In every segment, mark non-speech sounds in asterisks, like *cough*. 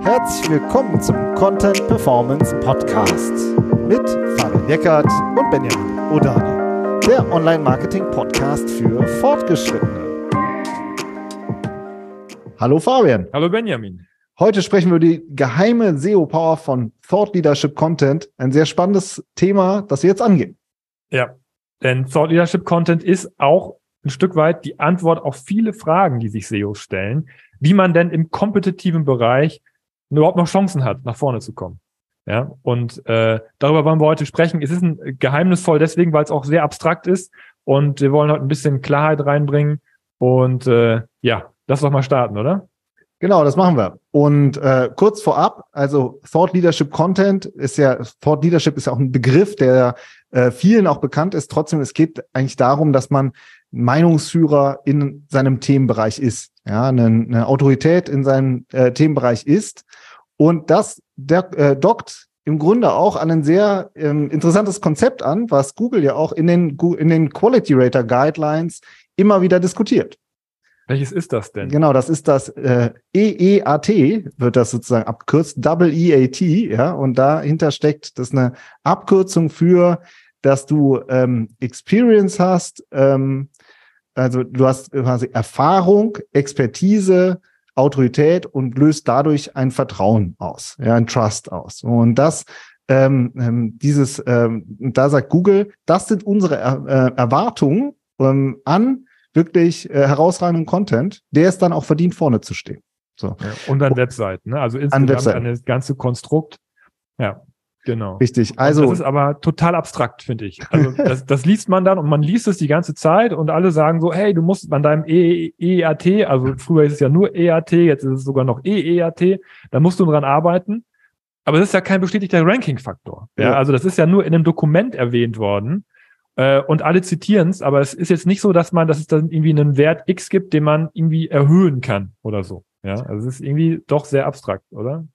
Herzlich willkommen zum Content Performance Podcast mit Fabian Eckert und Benjamin Odani, der Online-Marketing-Podcast für Fortgeschrittene. Hallo Fabian. Hallo Benjamin. Heute sprechen wir über die geheime SEO-Power von Thought Leadership Content. Ein sehr spannendes Thema, das wir jetzt angehen. Ja, denn Thought Leadership Content ist auch ein Stück weit die Antwort auf viele Fragen, die sich SEOs stellen, wie man denn im kompetitiven Bereich überhaupt noch Chancen hat, nach vorne zu kommen. Ja, und äh, darüber wollen wir heute sprechen. Es ist ein geheimnisvoll deswegen, weil es auch sehr abstrakt ist und wir wollen heute ein bisschen Klarheit reinbringen und äh, ja, lass doch mal starten, oder? Genau, das machen wir. Und äh, kurz vorab, also Thought Leadership Content ist ja, Thought Leadership ist ja auch ein Begriff, der äh, vielen auch bekannt ist. Trotzdem, es geht eigentlich darum, dass man Meinungsführer in seinem Themenbereich ist, ja, eine, eine Autorität in seinem äh, Themenbereich ist. Und das der, äh, dockt im Grunde auch an ein sehr ähm, interessantes Konzept an, was Google ja auch in den, in den Quality Rater Guidelines immer wieder diskutiert. Welches ist das denn? Genau, das ist das äh, EEAT, wird das sozusagen abkürzt, Double EAT, ja, und dahinter steckt das eine Abkürzung für, dass du ähm, Experience hast, ähm, also du hast quasi Erfahrung, Expertise, Autorität und löst dadurch ein Vertrauen aus, ja, ein Trust aus. Und das, ähm, ähm, dieses, ähm, da sagt Google, das sind unsere er äh, Erwartungen ähm, an wirklich äh, herausragenden Content, der es dann auch verdient, vorne zu stehen. So. Ja, und an Webseiten, ne? Also insgesamt an das ganze Konstrukt. Ja. Genau. Richtig. Also. Und das ist aber total abstrakt, finde ich. Also *laughs* das, das liest man dann und man liest es die ganze Zeit und alle sagen so, hey, du musst an deinem EEAT, also früher ist es ja nur EAT, jetzt ist es sogar noch EEAT, da musst du dran arbeiten. Aber das ist ja kein bestätigter Ranking-Faktor. Ja, ja, also das ist ja nur in einem Dokument erwähnt worden. Äh, und alle zitieren es, aber es ist jetzt nicht so, dass man, dass es dann irgendwie einen Wert X gibt, den man irgendwie erhöhen kann oder so. Ja, also es ist irgendwie doch sehr abstrakt, oder?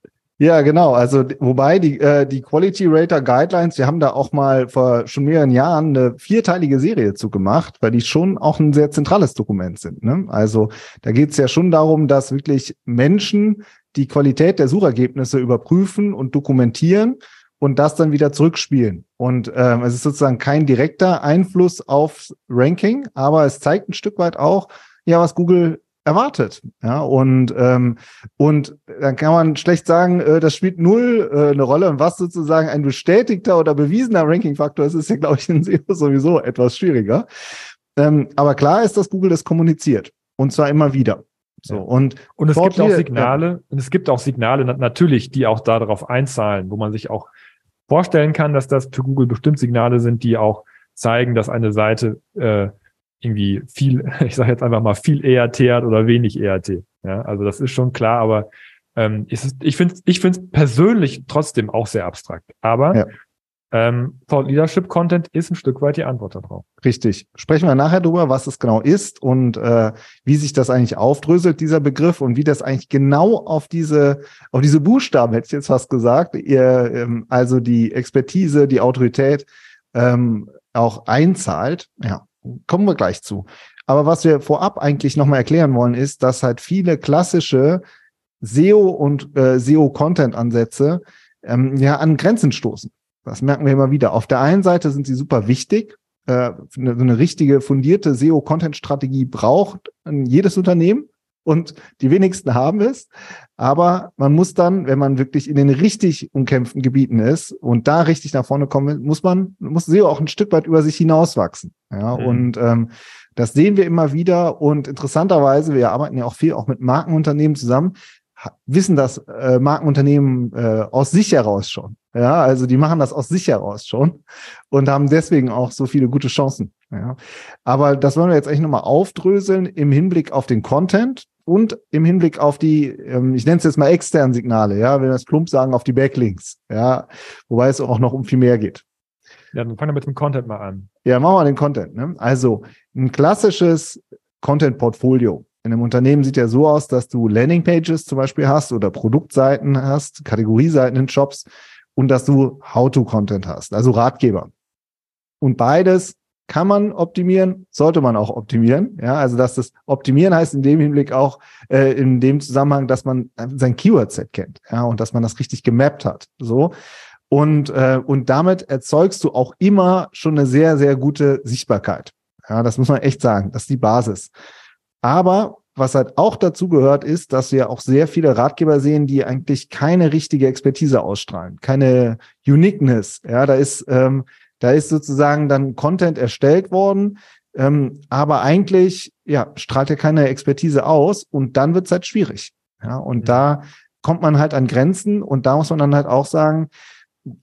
Ja, genau. Also wobei die äh, die Quality Rater Guidelines, wir haben da auch mal vor schon mehreren Jahren eine vierteilige Serie zu gemacht, weil die schon auch ein sehr zentrales Dokument sind. Ne? Also da geht es ja schon darum, dass wirklich Menschen die Qualität der Suchergebnisse überprüfen und dokumentieren und das dann wieder zurückspielen. Und ähm, es ist sozusagen kein direkter Einfluss aufs Ranking, aber es zeigt ein Stück weit auch, ja, was Google erwartet. Ja, und, ähm, und dann kann man schlecht sagen, äh, das spielt null äh, eine Rolle. Und was sozusagen ein bestätigter oder bewiesener Ranking-Faktor ist, ist ja, glaube ich, in SEO sowieso etwas schwieriger. Ähm, aber klar ist, dass Google das kommuniziert. Und zwar immer wieder. So, und, und es gibt auch Signale, ja. und es gibt auch Signale natürlich, die auch darauf einzahlen, wo man sich auch vorstellen kann, dass das für Google bestimmt Signale sind, die auch zeigen, dass eine Seite äh, irgendwie viel, *laughs* ich sage jetzt einfach mal viel ERT hat oder wenig ERT. Ja, also das ist schon klar, aber ähm, ist, ich finde ich finde es persönlich trotzdem auch sehr abstrakt. Aber ja. ähm, Thought Leadership Content ist ein Stück weit die Antwort darauf. Richtig. Sprechen wir nachher drüber, was es genau ist und äh, wie sich das eigentlich aufdröselt, dieser Begriff, und wie das eigentlich genau auf diese, auf diese Buchstaben, hätte ich jetzt fast gesagt, ihr, ähm, also die Expertise, die Autorität ähm, auch einzahlt. Ja. Kommen wir gleich zu. Aber was wir vorab eigentlich nochmal erklären wollen, ist, dass halt viele klassische SEO und äh, SEO-Content-Ansätze ähm, ja an Grenzen stoßen. Das merken wir immer wieder. Auf der einen Seite sind sie super wichtig. Äh, eine, eine richtige fundierte SEO-Content-Strategie braucht jedes Unternehmen und die wenigsten haben es. Aber man muss dann, wenn man wirklich in den richtig umkämpften Gebieten ist und da richtig nach vorne kommen, muss man, muss SEO auch ein Stück weit über sich hinauswachsen. Ja, mhm. und ähm, das sehen wir immer wieder. Und interessanterweise, wir arbeiten ja auch viel auch mit Markenunternehmen zusammen, wissen das äh, Markenunternehmen äh, aus sich heraus schon. Ja, also die machen das aus sich heraus schon und haben deswegen auch so viele gute Chancen. Ja. Aber das wollen wir jetzt eigentlich nochmal aufdröseln im Hinblick auf den Content und im Hinblick auf die, ähm, ich nenne es jetzt mal externen Signale, ja, wenn wir das plump sagen, auf die Backlinks, ja, wobei es auch noch um viel mehr geht. Ja, dann fangen wir mit dem Content mal an. Ja, machen wir den Content. Ne? Also ein klassisches Content-Portfolio in einem Unternehmen sieht ja so aus, dass du Landingpages zum Beispiel hast oder Produktseiten hast, Kategorieseiten in Shops und dass du How-to-Content hast, also Ratgeber. Und beides kann man optimieren, sollte man auch optimieren. Ja, also dass das Optimieren heißt in dem Hinblick auch äh, in dem Zusammenhang, dass man sein Keyword-Set kennt, ja, und dass man das richtig gemappt hat. So. Und, äh, und damit erzeugst du auch immer schon eine sehr, sehr gute Sichtbarkeit. Ja, das muss man echt sagen. Das ist die Basis. Aber was halt auch dazu gehört, ist, dass wir auch sehr viele Ratgeber sehen, die eigentlich keine richtige Expertise ausstrahlen, keine Uniqueness. Ja, da ist, ähm, da ist sozusagen dann Content erstellt worden, ähm, aber eigentlich ja strahlt er keine Expertise aus und dann wird es halt schwierig. Ja, und mhm. da kommt man halt an Grenzen und da muss man dann halt auch sagen,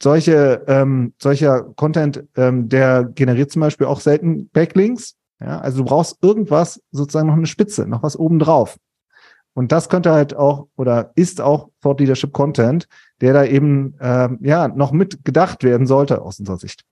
solche, ähm, solcher Content, ähm, der generiert zum Beispiel auch selten Backlinks. Ja, also du brauchst irgendwas, sozusagen noch eine Spitze, noch was obendrauf. Und das könnte halt auch oder ist auch Thought Leadership Content, der da eben ähm, ja noch mit gedacht werden sollte aus unserer Sicht.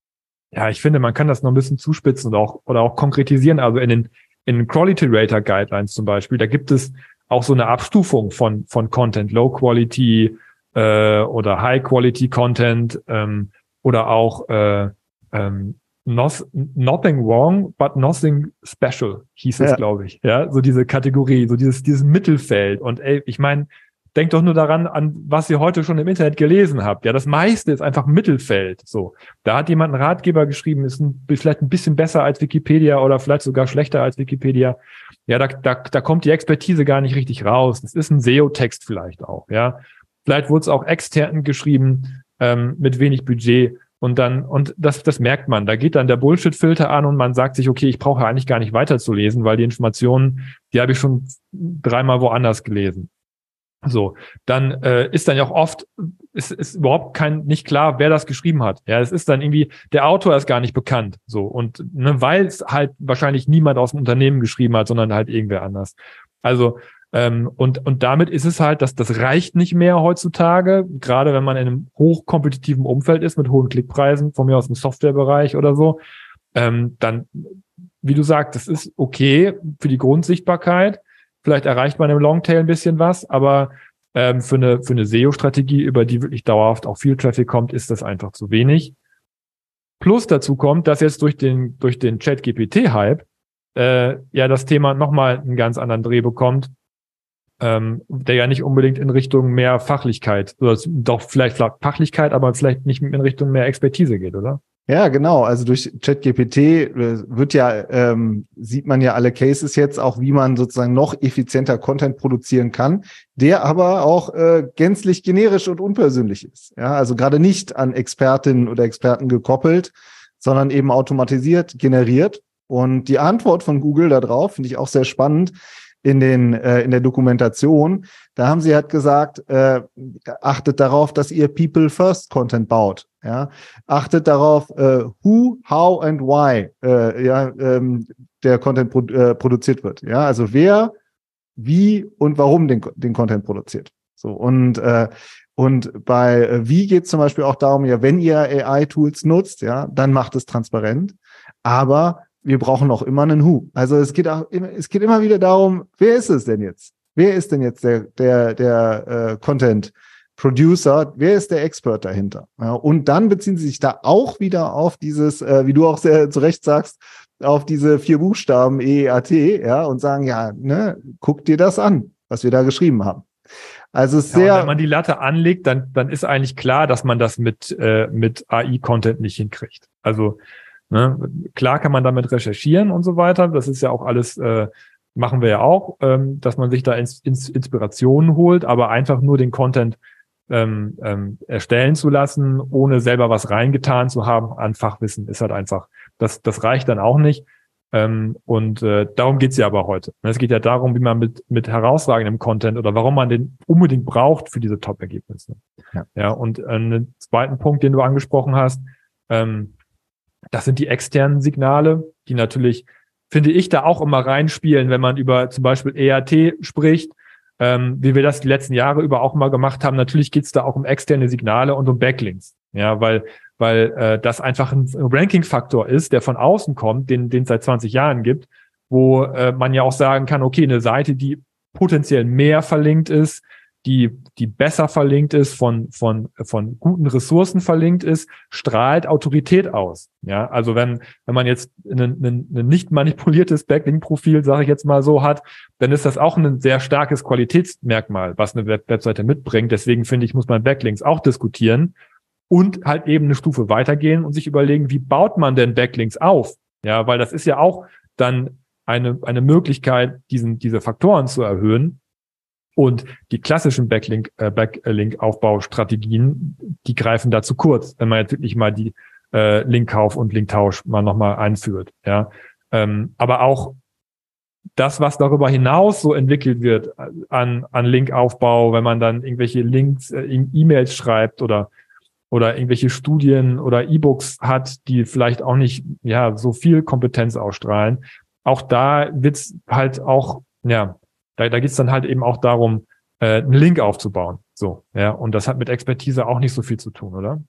Ja, ich finde, man kann das noch ein bisschen zuspitzen und auch oder auch konkretisieren. Also in den in den Quality Rater Guidelines zum Beispiel, da gibt es auch so eine Abstufung von von Content, Low Quality, äh, oder High Quality Content ähm, oder auch äh, ähm, not, Nothing Wrong, but Nothing Special hieß es, ja. glaube ich. Ja, so diese Kategorie, so dieses dieses Mittelfeld. Und ey, ich meine, denkt doch nur daran, an was ihr heute schon im Internet gelesen habt. Ja, das meiste ist einfach Mittelfeld. So, da hat jemand einen Ratgeber geschrieben, ist ein, vielleicht ein bisschen besser als Wikipedia oder vielleicht sogar schlechter als Wikipedia. Ja, da, da, da kommt die Expertise gar nicht richtig raus. Das ist ein SEO-Text vielleicht auch. Ja, Vielleicht wurde es auch extern geschrieben ähm, mit wenig Budget. Und dann, und das, das merkt man. Da geht dann der Bullshit-Filter an und man sagt sich, okay, ich brauche eigentlich gar nicht weiterzulesen, weil die Informationen, die habe ich schon dreimal woanders gelesen. So, dann äh, ist dann ja auch oft, ist, ist überhaupt kein nicht klar, wer das geschrieben hat. Ja, es ist dann irgendwie, der Autor ist gar nicht bekannt. So, und ne, weil es halt wahrscheinlich niemand aus dem Unternehmen geschrieben hat, sondern halt irgendwer anders. Also ähm, und, und damit ist es halt, dass das reicht nicht mehr heutzutage, gerade wenn man in einem hochkompetitiven Umfeld ist mit hohen Klickpreisen, von mir aus im Softwarebereich oder so, ähm, dann, wie du sagst, das ist okay für die Grundsichtbarkeit. Vielleicht erreicht man im Longtail ein bisschen was, aber ähm, für eine, für eine SEO-Strategie, über die wirklich dauerhaft auch viel Traffic kommt, ist das einfach zu wenig. Plus dazu kommt, dass jetzt durch den, durch den Chat-GPT-Hype äh, ja das Thema nochmal einen ganz anderen Dreh bekommt, ähm, der ja nicht unbedingt in Richtung mehr Fachlichkeit, oder doch vielleicht Fachlichkeit, aber vielleicht nicht in Richtung mehr Expertise geht, oder? Ja, genau. Also durch ChatGPT äh, wird ja, ähm, sieht man ja alle Cases jetzt auch, wie man sozusagen noch effizienter Content produzieren kann, der aber auch äh, gänzlich generisch und unpersönlich ist. Ja, also gerade nicht an Expertinnen oder Experten gekoppelt, sondern eben automatisiert generiert. Und die Antwort von Google darauf finde ich auch sehr spannend in den äh, in der Dokumentation. Da haben sie halt gesagt, äh, achtet darauf, dass ihr People First Content baut. Ja, achtet darauf, äh, who, how and why äh, ja ähm, der Content produ äh, produziert wird. Ja, also wer, wie und warum den den Content produziert. So und äh, und bei äh, wie geht es zum Beispiel auch darum, ja, wenn ihr AI-Tools nutzt, ja, dann macht es transparent. Aber wir brauchen auch immer einen Who. Also es geht auch immer, es geht immer wieder darum, wer ist es denn jetzt? Wer ist denn jetzt der, der, der äh, Content Producer? Wer ist der Expert dahinter? Ja, und dann beziehen sie sich da auch wieder auf dieses, äh, wie du auch sehr zu Recht sagst, auf diese vier Buchstaben EAT, ja, und sagen, ja, ne, guck dir das an, was wir da geschrieben haben. Also sehr. Ja, wenn man die Latte anlegt, dann, dann ist eigentlich klar, dass man das mit, äh, mit AI-Content nicht hinkriegt. Also Ne? Klar kann man damit recherchieren und so weiter. Das ist ja auch alles, äh, machen wir ja auch, ähm, dass man sich da ins, ins Inspirationen holt, aber einfach nur den Content ähm, ähm, erstellen zu lassen, ohne selber was reingetan zu haben an Fachwissen, ist halt einfach, das, das reicht dann auch nicht. Ähm, und äh, darum geht's ja aber heute. Es geht ja darum, wie man mit, mit herausragendem Content oder warum man den unbedingt braucht für diese Top-Ergebnisse. Ja. ja, und äh, einen zweiten Punkt, den du angesprochen hast, ähm, das sind die externen Signale, die natürlich, finde ich, da auch immer reinspielen, wenn man über zum Beispiel ERT spricht, ähm, wie wir das die letzten Jahre über auch mal gemacht haben. Natürlich geht es da auch um externe Signale und um Backlinks. Ja, weil, weil äh, das einfach ein Ranking-Faktor ist, der von außen kommt, den, den es seit 20 Jahren gibt, wo äh, man ja auch sagen kann, okay, eine Seite, die potenziell mehr verlinkt ist, die, die besser verlinkt ist, von, von, von guten Ressourcen verlinkt ist, strahlt Autorität aus. Ja, also wenn, wenn man jetzt ein, ein, ein nicht manipuliertes Backlink-Profil, sage ich jetzt mal so, hat, dann ist das auch ein sehr starkes Qualitätsmerkmal, was eine Web Webseite mitbringt. Deswegen finde ich, muss man Backlinks auch diskutieren und halt eben eine Stufe weitergehen und sich überlegen, wie baut man denn Backlinks auf? Ja, weil das ist ja auch dann eine, eine Möglichkeit, diesen, diese Faktoren zu erhöhen. Und die klassischen Backlink, äh, Backlink-Aufbaustrategien, die greifen da zu kurz, wenn man jetzt wirklich mal die äh, Linkkauf und Linktausch mal nochmal einführt. Ja, ähm, aber auch das, was darüber hinaus so entwickelt wird an, an Linkaufbau, wenn man dann irgendwelche Links, äh, E-Mails schreibt oder oder irgendwelche Studien oder E-Books hat, die vielleicht auch nicht ja so viel Kompetenz ausstrahlen. Auch da wird's halt auch ja da, da geht's dann halt eben auch darum, äh, einen Link aufzubauen. So, ja, und das hat mit Expertise auch nicht so viel zu tun, oder?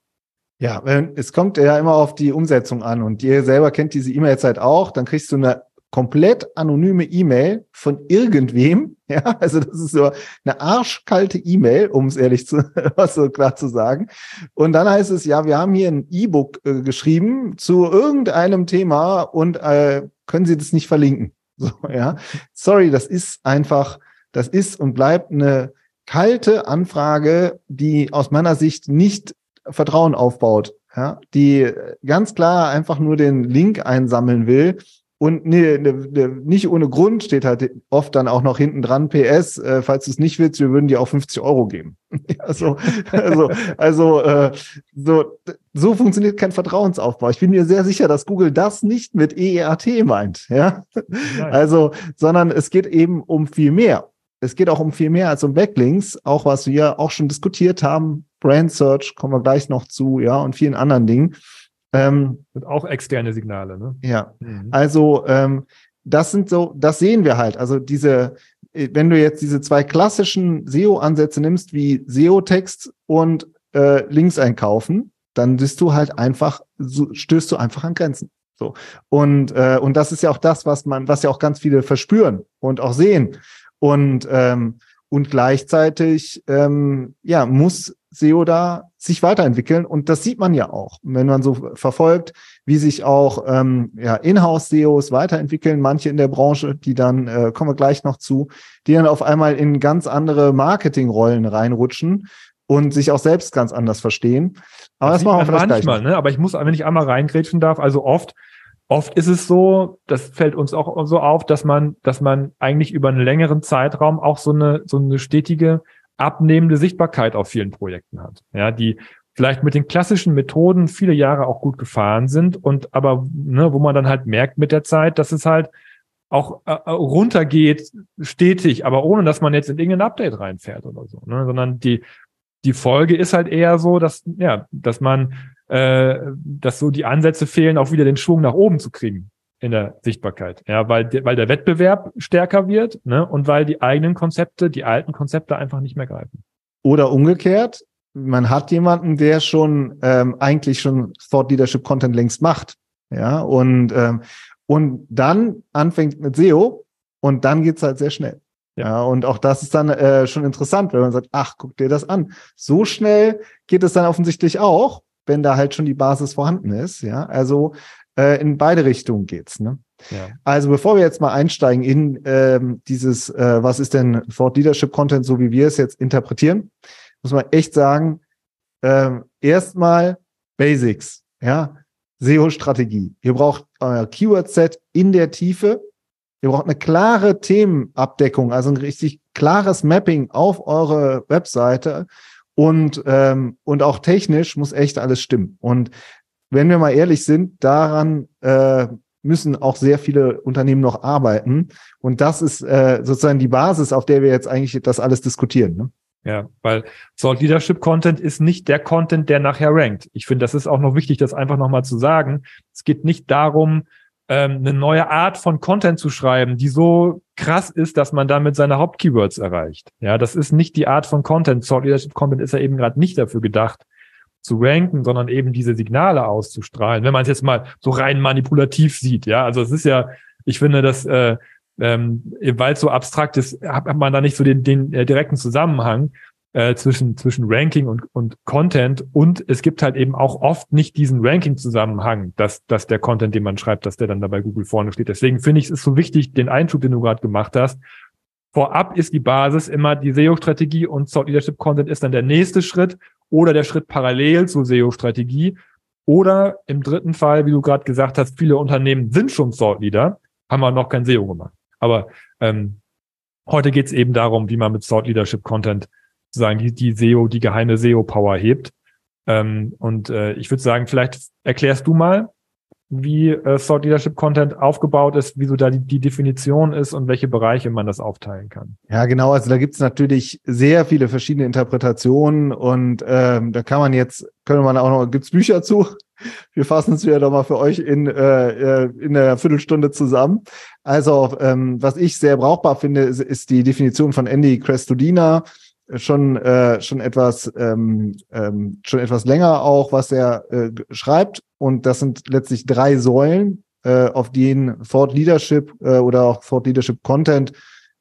Ja, es kommt ja immer auf die Umsetzung an und ihr selber kennt diese E-Mails halt auch, dann kriegst du eine komplett anonyme E-Mail von irgendwem, *laughs* ja, also das ist so eine arschkalte E-Mail, um es ehrlich zu, *laughs* so klar zu sagen. Und dann heißt es, ja, wir haben hier ein E-Book äh, geschrieben zu irgendeinem Thema und äh, können Sie das nicht verlinken? *laughs* So, ja. Sorry, das ist einfach, das ist und bleibt eine kalte Anfrage, die aus meiner Sicht nicht Vertrauen aufbaut, ja, die ganz klar einfach nur den Link einsammeln will und nee, ne, ne, nicht ohne Grund steht halt oft dann auch noch hinten dran PS, äh, falls du es nicht willst, wir würden dir auch 50 Euro geben. *laughs* also, also, also äh, so, so funktioniert kein Vertrauensaufbau. Ich bin mir sehr sicher, dass Google das nicht mit EEAT meint. Ja? Nein. Also, sondern es geht eben um viel mehr. Es geht auch um viel mehr als um Backlinks, auch was wir auch schon diskutiert haben. Brand Search kommen wir gleich noch zu, ja, und vielen anderen Dingen. Ähm, und auch externe Signale, ne? Ja. Mhm. Also ähm, das sind so, das sehen wir halt. Also diese, äh, wenn du jetzt diese zwei klassischen SEO-Ansätze nimmst, wie SEO-Text und äh, Links einkaufen, dann bist du halt einfach, so, stößt du einfach an Grenzen. So. Und, äh, und das ist ja auch das, was man, was ja auch ganz viele verspüren und auch sehen. Und, ähm, und gleichzeitig ähm, ja, muss SEO da sich weiterentwickeln. Und das sieht man ja auch, wenn man so verfolgt, wie sich auch ähm, ja, Inhouse-SEOs weiterentwickeln, manche in der Branche, die dann, äh, kommen wir gleich noch zu, die dann auf einmal in ganz andere Marketingrollen reinrutschen und sich auch selbst ganz anders verstehen. Aber das, das machen wir vielleicht manchmal, gleich. Ne? Aber ich muss, wenn ich einmal reingrätschen darf, also oft Oft ist es so, das fällt uns auch so auf, dass man, dass man eigentlich über einen längeren Zeitraum auch so eine, so eine stetige abnehmende Sichtbarkeit auf vielen Projekten hat. Ja, die vielleicht mit den klassischen Methoden viele Jahre auch gut gefahren sind und aber, ne, wo man dann halt merkt mit der Zeit, dass es halt auch äh, äh runtergeht stetig, aber ohne dass man jetzt in irgendein Update reinfährt oder so, ne, sondern die die Folge ist halt eher so, dass ja, dass man äh, dass so die Ansätze fehlen, auch wieder den Schwung nach oben zu kriegen in der Sichtbarkeit. Ja, weil, weil der Wettbewerb stärker wird ne, und weil die eigenen Konzepte, die alten Konzepte einfach nicht mehr greifen. Oder umgekehrt, man hat jemanden, der schon ähm, eigentlich schon Thought Leadership Content längst macht. Ja, und, ähm, und dann anfängt mit SEO und dann geht's halt sehr schnell. Ja. ja, und auch das ist dann äh, schon interessant, wenn man sagt, ach, guck dir das an. So schnell geht es dann offensichtlich auch, wenn da halt schon die Basis vorhanden ist. Ja, also äh, in beide Richtungen geht's. Ne? Ja. Also bevor wir jetzt mal einsteigen in ähm, dieses, äh, was ist denn Thought Leadership Content, so wie wir es jetzt interpretieren, muss man echt sagen, äh, erstmal Basics, ja, SEO-Strategie. Ihr braucht euer Keyword-Set in der Tiefe. Ihr braucht eine klare Themenabdeckung, also ein richtig klares Mapping auf eure Webseite und ähm, und auch technisch muss echt alles stimmen. Und wenn wir mal ehrlich sind, daran äh, müssen auch sehr viele Unternehmen noch arbeiten. Und das ist äh, sozusagen die Basis, auf der wir jetzt eigentlich das alles diskutieren. Ne? Ja, weil Salt Leadership Content ist nicht der Content, der nachher rankt. Ich finde, das ist auch noch wichtig, das einfach nochmal zu sagen. Es geht nicht darum, ähm, eine neue Art von Content zu schreiben, die so krass ist, dass man damit seine Hauptkeywords erreicht. Ja, das ist nicht die Art von Content. Salt Leadership Content ist ja eben gerade nicht dafür gedacht, zu ranken, sondern eben diese Signale auszustrahlen. Wenn man es jetzt mal so rein manipulativ sieht, ja, also es ist ja, ich finde, dass äh, ähm, weil es so abstrakt ist, hat man da nicht so den, den äh, direkten Zusammenhang äh, zwischen, zwischen Ranking und, und Content. Und es gibt halt eben auch oft nicht diesen Ranking-Zusammenhang, dass, dass der Content, den man schreibt, dass der dann da bei Google vorne steht. Deswegen finde ich, es ist so wichtig, den Einschub, den du gerade gemacht hast. Vorab ist die Basis immer die SEO-Strategie und Thought Leadership Content ist dann der nächste Schritt oder der Schritt parallel zur SEO-Strategie. Oder im dritten Fall, wie du gerade gesagt hast, viele Unternehmen sind schon Thought Leader, haben aber noch kein SEO gemacht. Aber ähm, heute geht es eben darum, wie man mit Thought Leadership Content sozusagen die, die SEO, die geheime SEO-Power hebt. Ähm, und äh, ich würde sagen, vielleicht erklärst du mal, wie äh, Thought Leadership Content aufgebaut ist, wieso da die, die Definition ist und welche Bereiche man das aufteilen kann. Ja, genau. Also da gibt es natürlich sehr viele verschiedene Interpretationen und ähm, da kann man jetzt, können man auch noch, gibt's Bücher zu? Wir fassen es wieder doch mal für euch in, äh, äh in einer Viertelstunde zusammen. Also, ähm, was ich sehr brauchbar finde, ist, ist die Definition von Andy Crestodina schon äh, schon etwas ähm, ähm, schon etwas länger auch, was er äh, schreibt. Und das sind letztlich drei Säulen, äh, auf denen Thought Leadership äh, oder auch Thought Leadership Content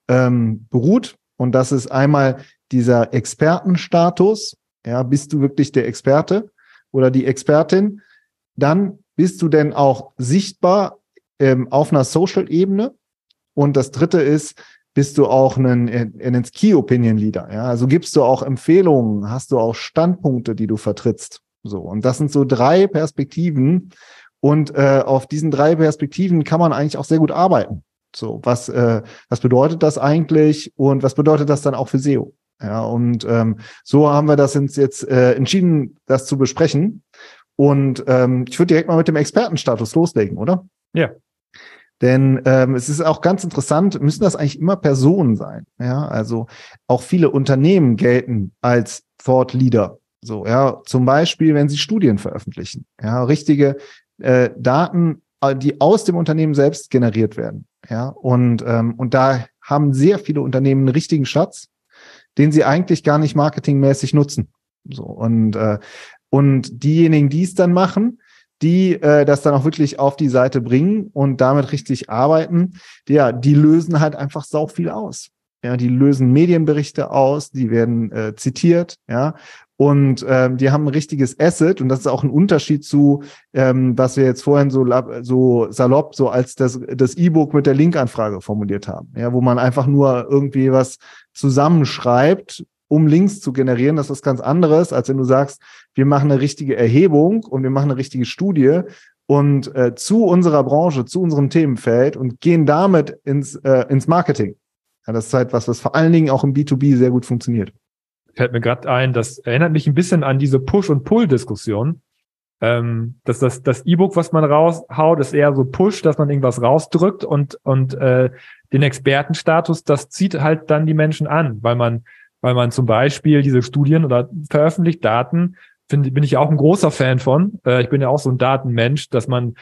ähm, beruht. Und das ist einmal dieser Expertenstatus, ja, bist du wirklich der Experte oder die Expertin? Dann bist du denn auch sichtbar ähm, auf einer Social-Ebene. Und das dritte ist, bist du auch ein, ein Key Opinion Leader. Ja, also gibst du auch Empfehlungen, hast du auch Standpunkte, die du vertrittst. So und das sind so drei Perspektiven und äh, auf diesen drei Perspektiven kann man eigentlich auch sehr gut arbeiten. So was äh, was bedeutet das eigentlich und was bedeutet das dann auch für SEO? Ja und ähm, so haben wir das jetzt äh, entschieden, das zu besprechen. Und ähm, ich würde direkt mal mit dem Expertenstatus loslegen, oder? Ja. Denn ähm, es ist auch ganz interessant, müssen das eigentlich immer Personen sein. Ja, also auch viele Unternehmen gelten als Thought Leader. So, ja, zum Beispiel, wenn sie Studien veröffentlichen, ja, richtige äh, Daten, äh, die aus dem Unternehmen selbst generiert werden. Ja, und, ähm, und da haben sehr viele Unternehmen einen richtigen Schatz, den sie eigentlich gar nicht marketingmäßig nutzen. So, und, äh, und diejenigen, die es dann machen, die äh, das dann auch wirklich auf die Seite bringen und damit richtig arbeiten, ja, die lösen halt einfach sau viel aus. Ja, die lösen Medienberichte aus, die werden äh, zitiert, ja, und ähm, die haben ein richtiges Asset und das ist auch ein Unterschied zu, ähm, was wir jetzt vorhin so, so salopp so als das das E-Book mit der Linkanfrage formuliert haben, ja, wo man einfach nur irgendwie was zusammenschreibt um Links zu generieren. Das ist ganz anderes, als wenn du sagst, wir machen eine richtige Erhebung und wir machen eine richtige Studie und äh, zu unserer Branche, zu unserem Themenfeld und gehen damit ins, äh, ins Marketing. Ja, das ist halt was, was vor allen Dingen auch im B2B sehr gut funktioniert. Fällt mir gerade ein, das erinnert mich ein bisschen an diese Push- und Pull-Diskussion. Ähm, dass das das E-Book, was man raushaut, ist eher so Push, dass man irgendwas rausdrückt und und äh, den Expertenstatus, das zieht halt dann die Menschen an, weil man weil man zum Beispiel diese Studien oder veröffentlicht Daten, find, bin ich auch ein großer Fan von. Äh, ich bin ja auch so ein Datenmensch, dass man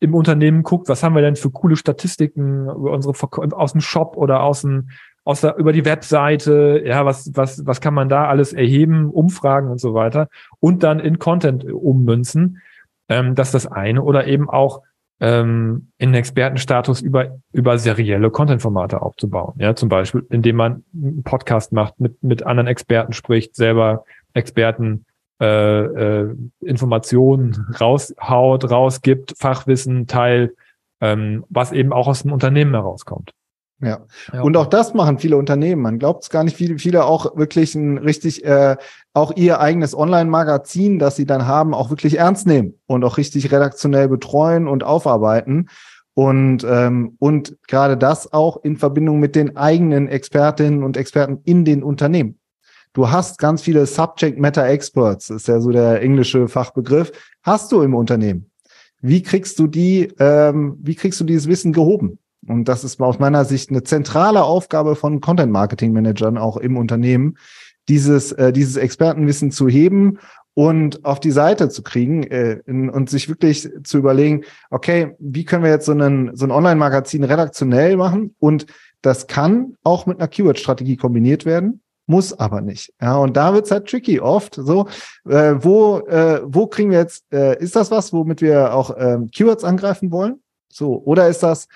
im Unternehmen guckt, was haben wir denn für coole Statistiken über unsere aus dem Shop oder aus dem aus der, über die Webseite, ja, was, was, was kann man da alles erheben, Umfragen und so weiter und dann in Content ummünzen. Ähm, das das eine oder eben auch ähm, in den Expertenstatus über, über serielle Content-Formate aufzubauen. Ja, zum Beispiel, indem man einen Podcast macht, mit, mit anderen Experten spricht, selber Experten äh, äh, Informationen raushaut, rausgibt, Fachwissen teilt, ähm, was eben auch aus dem Unternehmen herauskommt. Ja. ja. Und auch das machen viele Unternehmen. Man glaubt es gar nicht, viele, viele auch wirklich ein richtig, äh, auch ihr eigenes Online-Magazin, das sie dann haben, auch wirklich ernst nehmen und auch richtig redaktionell betreuen und aufarbeiten. Und, ähm, und gerade das auch in Verbindung mit den eigenen Expertinnen und Experten in den Unternehmen. Du hast ganz viele Subject Matter Experts, ist ja so der englische Fachbegriff, hast du im Unternehmen. Wie kriegst du die, ähm, wie kriegst du dieses Wissen gehoben? Und das ist aus meiner Sicht eine zentrale Aufgabe von Content Marketing Managern auch im Unternehmen, dieses, äh, dieses Expertenwissen zu heben und auf die Seite zu kriegen äh, in, und sich wirklich zu überlegen, okay, wie können wir jetzt so, einen, so ein Online-Magazin redaktionell machen? Und das kann auch mit einer Keyword-Strategie kombiniert werden, muss aber nicht. Ja, und da wird's halt tricky oft. So, äh, wo, äh, wo kriegen wir jetzt, äh, ist das was, womit wir auch äh, Keywords angreifen wollen? So, oder ist das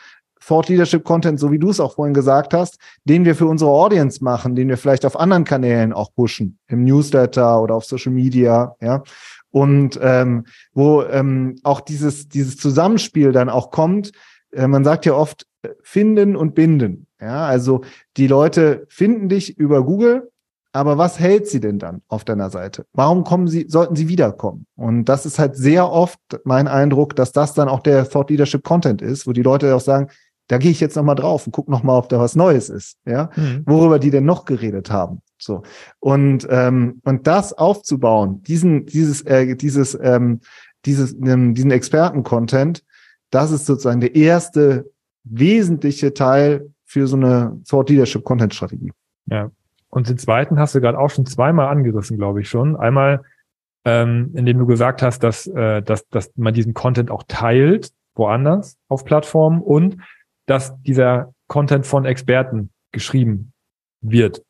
Thought Leadership Content, so wie du es auch vorhin gesagt hast, den wir für unsere Audience machen, den wir vielleicht auf anderen Kanälen auch pushen, im Newsletter oder auf Social Media, ja. Und ähm, wo ähm, auch dieses, dieses Zusammenspiel dann auch kommt, äh, man sagt ja oft, äh, finden und binden. Ja, also die Leute finden dich über Google, aber was hält sie denn dann auf deiner Seite? Warum kommen sie, sollten sie wiederkommen? Und das ist halt sehr oft mein Eindruck, dass das dann auch der Thought Leadership Content ist, wo die Leute auch sagen, da gehe ich jetzt nochmal drauf und guck nochmal, ob da was Neues ist, ja, mhm. worüber die denn noch geredet haben. So. Und, ähm, und das aufzubauen, diesen, dieses, äh, dieses, ähm, dieses, ähm, diesen Experten-Content, das ist sozusagen der erste wesentliche Teil für so eine Thought Leadership Content Strategie. Ja. Und den zweiten hast du gerade auch schon zweimal angerissen, glaube ich schon. Einmal, ähm, indem du gesagt hast, dass, äh, dass, dass man diesen Content auch teilt, woanders auf Plattformen und dass dieser Content von Experten geschrieben wird.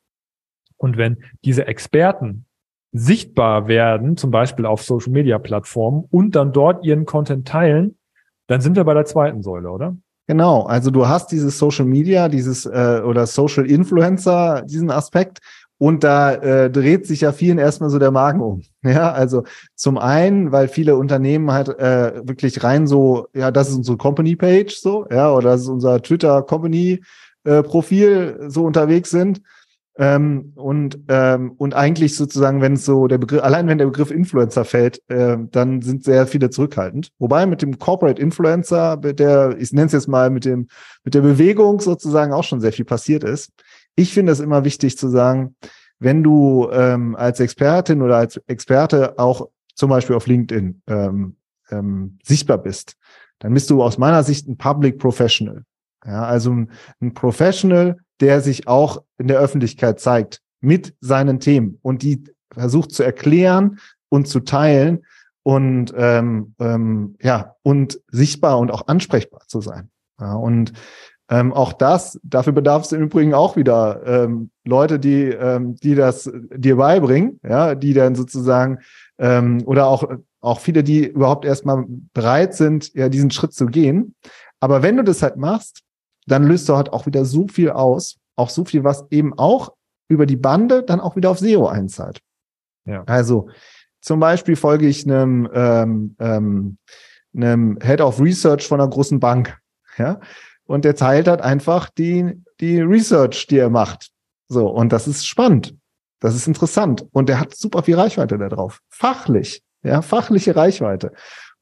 Und wenn diese Experten sichtbar werden, zum Beispiel auf Social Media Plattformen und dann dort ihren Content teilen, dann sind wir bei der zweiten Säule, oder? Genau, also du hast dieses Social Media, dieses äh, oder Social Influencer, diesen Aspekt und da äh, dreht sich ja vielen erstmal so der Magen um. *laughs* Ja, also zum einen, weil viele Unternehmen halt äh, wirklich rein so, ja, das ist unsere Company Page so, ja, oder das ist unser Twitter Company äh, Profil so unterwegs sind. Ähm, und, ähm, und eigentlich sozusagen, wenn es so der Begriff, allein wenn der Begriff Influencer fällt, äh, dann sind sehr viele zurückhaltend. Wobei mit dem Corporate Influencer, der, ich nenne es jetzt mal mit dem, mit der Bewegung sozusagen auch schon sehr viel passiert ist. Ich finde es immer wichtig zu sagen, wenn du ähm, als Expertin oder als Experte auch zum Beispiel auf LinkedIn ähm, ähm, sichtbar bist, dann bist du aus meiner Sicht ein Public Professional. Ja, also ein, ein Professional, der sich auch in der Öffentlichkeit zeigt mit seinen Themen und die versucht zu erklären und zu teilen und ähm, ähm, ja und sichtbar und auch ansprechbar zu sein. Ja, und ähm, auch das, dafür bedarf es im Übrigen auch wieder ähm, Leute, die, ähm, die das dir beibringen, ja, die dann sozusagen ähm, oder auch, auch viele, die überhaupt erstmal bereit sind, ja, diesen Schritt zu gehen. Aber wenn du das halt machst, dann löst du halt auch wieder so viel aus, auch so viel, was eben auch über die Bande dann auch wieder auf SEO einzahlt. Ja. Also zum Beispiel folge ich einem, ähm, ähm, einem Head of Research von einer großen Bank. Ja, und der teilt halt einfach die, die Research, die er macht. So, und das ist spannend. Das ist interessant. Und der hat super viel Reichweite da drauf. Fachlich, ja, fachliche Reichweite.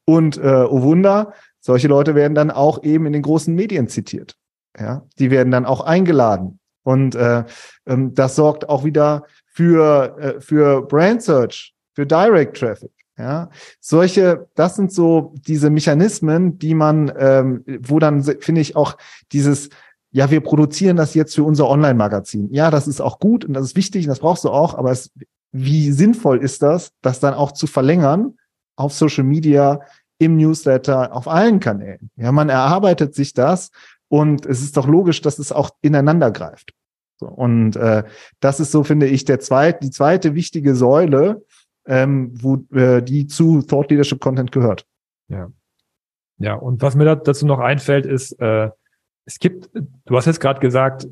Und äh, oh Wunder, solche Leute werden dann auch eben in den großen Medien zitiert. Ja, die werden dann auch eingeladen. Und äh, ähm, das sorgt auch wieder für, äh, für Brand Search, für Direct Traffic. Ja, solche, das sind so diese Mechanismen, die man, ähm, wo dann finde ich auch dieses, ja, wir produzieren das jetzt für unser Online-Magazin. Ja, das ist auch gut und das ist wichtig und das brauchst du auch, aber es, wie sinnvoll ist das, das dann auch zu verlängern auf Social Media, im Newsletter, auf allen Kanälen? Ja, man erarbeitet sich das und es ist doch logisch, dass es auch ineinander greift. So, und äh, das ist so, finde ich, der zweite, die zweite wichtige Säule, ähm, wo äh, die zu Thought Leadership Content gehört. Ja. Ja, und was mir dazu noch einfällt, ist, äh, es gibt, du hast jetzt gerade gesagt,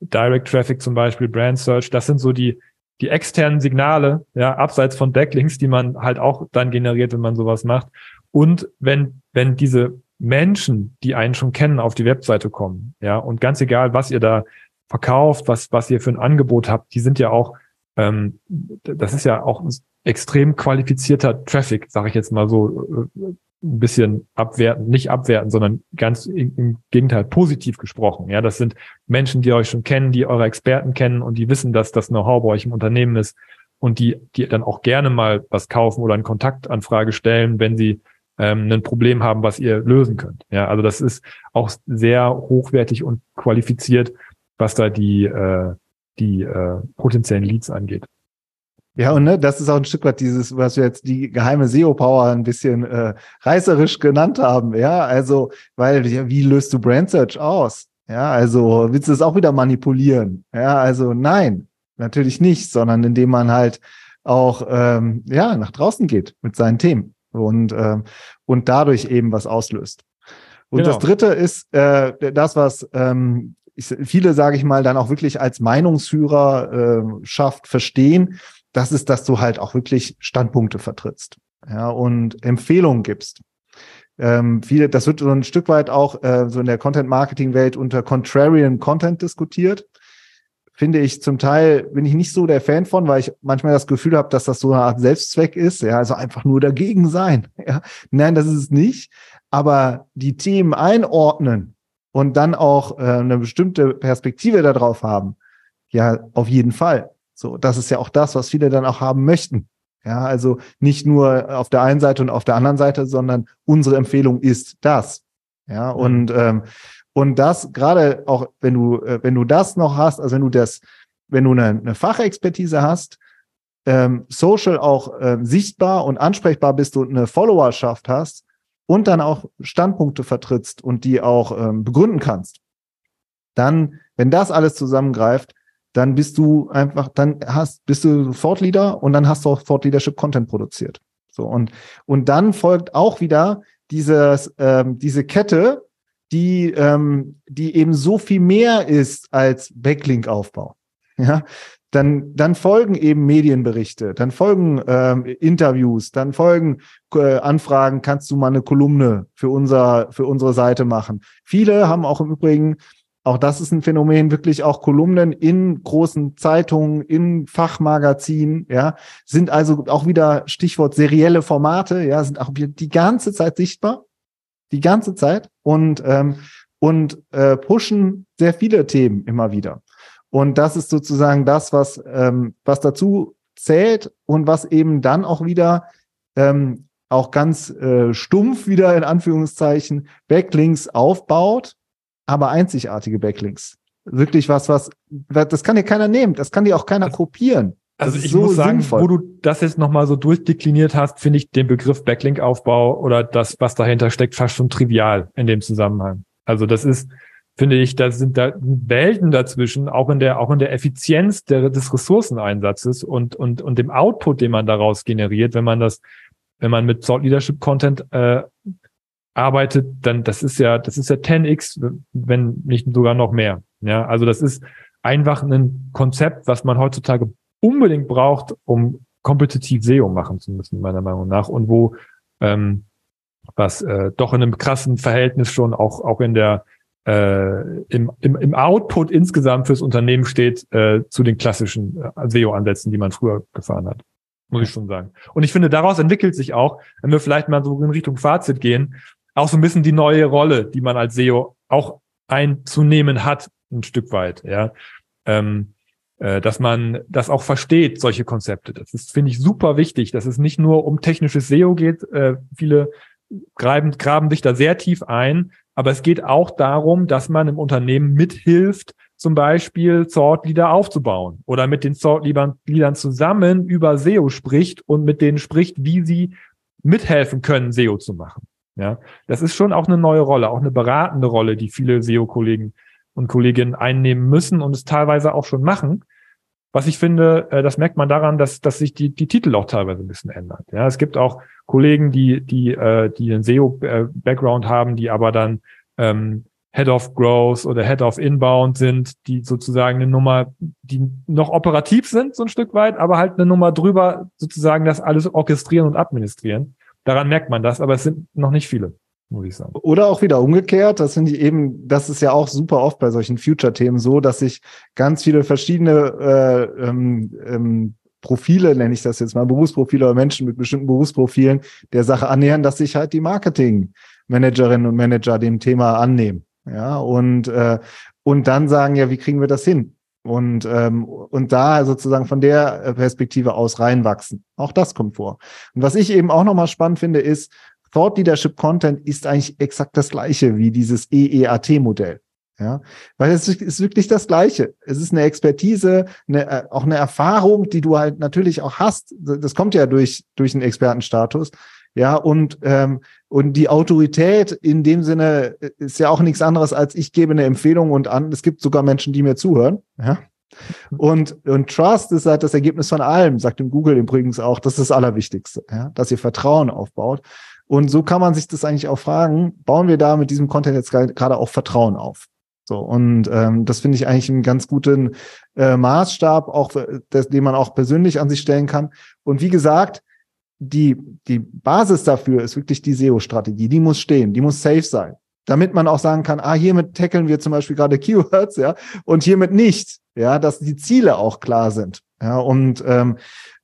Direct Traffic zum Beispiel, Brand Search, das sind so die, die externen Signale, ja, abseits von Backlinks, die man halt auch dann generiert, wenn man sowas macht. Und wenn, wenn diese Menschen, die einen schon kennen, auf die Webseite kommen, ja, und ganz egal, was ihr da verkauft, was, was ihr für ein Angebot habt, die sind ja auch, ähm, das ist ja auch extrem qualifizierter Traffic, sage ich jetzt mal so äh, ein bisschen abwerten, nicht abwerten, sondern ganz im Gegenteil positiv gesprochen. Ja, das sind Menschen, die euch schon kennen, die eure Experten kennen und die wissen, dass das Know-how bei euch im Unternehmen ist und die, die dann auch gerne mal was kaufen oder eine Kontaktanfrage stellen, wenn sie ähm, ein Problem haben, was ihr lösen könnt. Ja, also das ist auch sehr hochwertig und qualifiziert, was da die äh, die äh, potenziellen Leads angeht. Ja, und ne, das ist auch ein Stück weit dieses, was wir jetzt die geheime SEO-Power ein bisschen äh, reißerisch genannt haben. Ja, also, weil, wie löst du Brand Search aus? Ja, also willst du es auch wieder manipulieren? Ja, also nein, natürlich nicht, sondern indem man halt auch ähm, ja nach draußen geht mit seinen Themen und ähm, und dadurch eben was auslöst. Und genau. das dritte ist äh, das, was ähm, ich, viele, sage ich mal, dann auch wirklich als Meinungsführer äh, schafft, verstehen. Das ist, dass du halt auch wirklich Standpunkte vertrittst ja, und Empfehlungen gibst. Ähm, viele, das wird so ein Stück weit auch äh, so in der Content-Marketing-Welt unter Contrarian Content diskutiert finde ich zum Teil, bin ich nicht so der Fan von, weil ich manchmal das Gefühl habe, dass das so eine Art Selbstzweck ist, ja, also einfach nur dagegen sein. *laughs* Ja. Nein, das ist es nicht. Aber die Themen einordnen und dann auch äh, eine bestimmte Perspektive darauf haben, ja, auf jeden Fall. So, das ist ja auch das, was viele dann auch haben möchten. Ja, also nicht nur auf der einen Seite und auf der anderen Seite, sondern unsere Empfehlung ist das. Ja, mhm. und ähm, und das gerade auch, wenn du, äh, wenn du das noch hast, also wenn du das, wenn du eine, eine Fachexpertise hast, ähm, Social auch ähm, sichtbar und ansprechbar bist und eine Followerschaft hast und dann auch Standpunkte vertrittst und die auch ähm, begründen kannst, dann, wenn das alles zusammengreift, dann bist du einfach, dann hast, bist du Thought Leader und dann hast du auch Thought Leadership Content produziert. So und und dann folgt auch wieder dieses ähm, diese Kette die, ähm, die eben so viel mehr ist als Backlink-Aufbau. Ja, dann, dann folgen eben Medienberichte, dann folgen ähm, Interviews, dann folgen äh, Anfragen, kannst du mal eine Kolumne für, unser, für unsere Seite machen. Viele haben auch im Übrigen, auch das ist ein Phänomen, wirklich auch Kolumnen in großen Zeitungen, in Fachmagazinen, ja, sind also auch wieder Stichwort serielle Formate, ja, sind auch die ganze Zeit sichtbar die ganze Zeit und, ähm, und äh, pushen sehr viele Themen immer wieder. Und das ist sozusagen das, was, ähm, was dazu zählt und was eben dann auch wieder ähm, auch ganz äh, stumpf wieder in Anführungszeichen Backlinks aufbaut, aber einzigartige Backlinks. Wirklich was, was, das kann dir keiner nehmen, das kann dir auch keiner kopieren. Also ich so muss sagen, sinnvoll. wo du das jetzt nochmal so durchdekliniert hast, finde ich den Begriff Backlink-Aufbau oder das, was dahinter steckt, fast schon trivial in dem Zusammenhang. Also das ist, finde ich, da sind da Welten dazwischen, auch in der, auch in der Effizienz der, des Ressourceneinsatzes und, und, und dem Output, den man daraus generiert, wenn man das, wenn man mit Salt Leadership Content äh, arbeitet, dann das ist ja, das ist ja 10x, wenn nicht sogar noch mehr. Ja, also das ist einfach ein Konzept, was man heutzutage unbedingt braucht, um kompetitiv SEO machen zu müssen, meiner Meinung nach. Und wo ähm, was äh, doch in einem krassen Verhältnis schon auch, auch in der äh, im, im, im Output insgesamt fürs Unternehmen steht äh, zu den klassischen äh, SEO-Ansätzen, die man früher gefahren hat. Muss ich schon sagen. Und ich finde, daraus entwickelt sich auch, wenn wir vielleicht mal so in Richtung Fazit gehen, auch so ein bisschen die neue Rolle, die man als SEO auch einzunehmen hat, ein Stück weit, ja. Ähm, äh, dass man das auch versteht, solche Konzepte. Das ist, finde ich, super wichtig, dass es nicht nur um technisches SEO geht. Äh, viele graben, graben sich da sehr tief ein, aber es geht auch darum, dass man im Unternehmen mithilft, zum Beispiel Thought Leader aufzubauen oder mit den Thought Leadern zusammen über SEO spricht und mit denen spricht, wie sie mithelfen können, SEO zu machen. Ja, das ist schon auch eine neue Rolle, auch eine beratende Rolle, die viele SEO-Kollegen und Kolleginnen einnehmen müssen und es teilweise auch schon machen. Was ich finde, äh, das merkt man daran, dass, dass sich die, die Titel auch teilweise ein bisschen ändern. Ja, es gibt auch Kollegen, die, die, äh, die einen SEO-Background haben, die aber dann ähm, Head of Growth oder Head of Inbound sind, die sozusagen eine Nummer, die noch operativ sind, so ein Stück weit, aber halt eine Nummer drüber sozusagen das alles orchestrieren und administrieren. Daran merkt man das, aber es sind noch nicht viele muss ich sagen. Oder auch wieder umgekehrt, das finde ich eben, das ist ja auch super oft bei solchen Future-Themen so, dass sich ganz viele verschiedene äh, ähm, ähm, Profile, nenne ich das jetzt mal, Berufsprofile oder Menschen mit bestimmten Berufsprofilen der Sache annähern, dass sich halt die Marketing-Managerinnen und Manager dem Thema annehmen. Ja, und, äh, und dann sagen, ja, wie kriegen wir das hin? Und, ähm, und da sozusagen von der Perspektive aus reinwachsen. Auch das kommt vor. Und was ich eben auch nochmal spannend finde, ist, Thought Leadership Content ist eigentlich exakt das gleiche wie dieses EEAT-Modell. Ja, weil es ist wirklich das Gleiche. Es ist eine Expertise, eine, äh, auch eine Erfahrung, die du halt natürlich auch hast. Das kommt ja durch, durch einen Expertenstatus. Ja, und, ähm, und die Autorität in dem Sinne ist ja auch nichts anderes als ich gebe eine Empfehlung und an. Es gibt sogar Menschen, die mir zuhören. Ja, Und, und Trust ist halt das Ergebnis von allem, sagt im Google übrigens auch. Das ist das Allerwichtigste, ja? dass ihr Vertrauen aufbaut. Und so kann man sich das eigentlich auch fragen, bauen wir da mit diesem Content jetzt gerade auch Vertrauen auf? So, und ähm, das finde ich eigentlich einen ganz guten äh, Maßstab, auch das, den man auch persönlich an sich stellen kann. Und wie gesagt, die, die Basis dafür ist wirklich die SEO-Strategie. Die muss stehen, die muss safe sein. Damit man auch sagen kann, ah, hiermit tackeln wir zum Beispiel gerade Keywords, ja, und hiermit nicht, ja, dass die Ziele auch klar sind. Ja, und, ähm,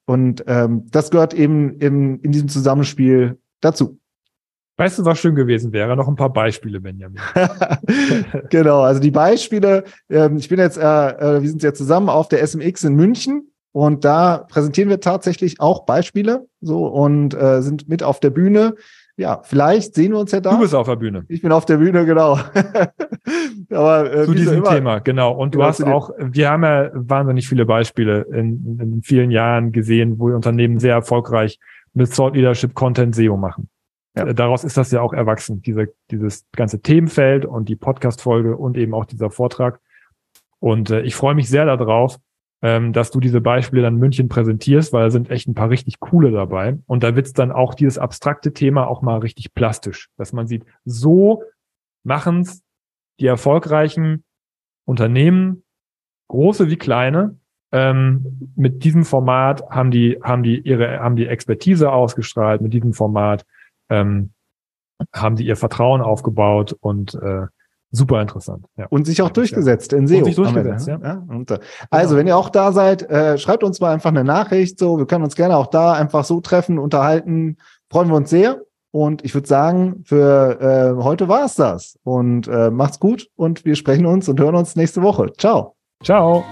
und ähm, das gehört eben in, in diesem Zusammenspiel dazu. Weißt du, was schön gewesen wäre? Noch ein paar Beispiele, Benjamin. *laughs* genau, also die Beispiele, ähm, ich bin jetzt, äh, äh, wir sind jetzt zusammen auf der SMX in München und da präsentieren wir tatsächlich auch Beispiele so und äh, sind mit auf der Bühne. Ja, vielleicht sehen wir uns ja da. Du bist auf der Bühne. Ich bin auf der Bühne, genau. *laughs* Aber äh, zu diesem immer, Thema, genau. Und du genau, hast auch, wir haben ja wahnsinnig viele Beispiele in, in vielen Jahren gesehen, wo Unternehmen sehr erfolgreich mit Thought Leadership Content SEO machen. Ja. Äh, daraus ist das ja auch erwachsen, diese, dieses ganze Themenfeld und die Podcast-Folge und eben auch dieser Vortrag. Und äh, ich freue mich sehr darauf, ähm, dass du diese Beispiele dann in München präsentierst, weil da sind echt ein paar richtig coole dabei. Und da wird's dann auch dieses abstrakte Thema auch mal richtig plastisch, dass man sieht, so machen's die erfolgreichen Unternehmen, große wie kleine, ähm, mit diesem Format haben die, haben die ihre, haben die Expertise ausgestrahlt, mit diesem Format ähm, haben sie ihr Vertrauen aufgebaut und äh, super interessant. Ja. Und sich auch durchgesetzt in SEO. Und sich durchgesetzt, ja. ja. Und, äh, also, genau. wenn ihr auch da seid, äh, schreibt uns mal einfach eine Nachricht. So, wir können uns gerne auch da einfach so treffen, unterhalten. Freuen wir uns sehr. Und ich würde sagen, für äh, heute war es das. Und äh, macht's gut und wir sprechen uns und hören uns nächste Woche. Ciao. Ciao.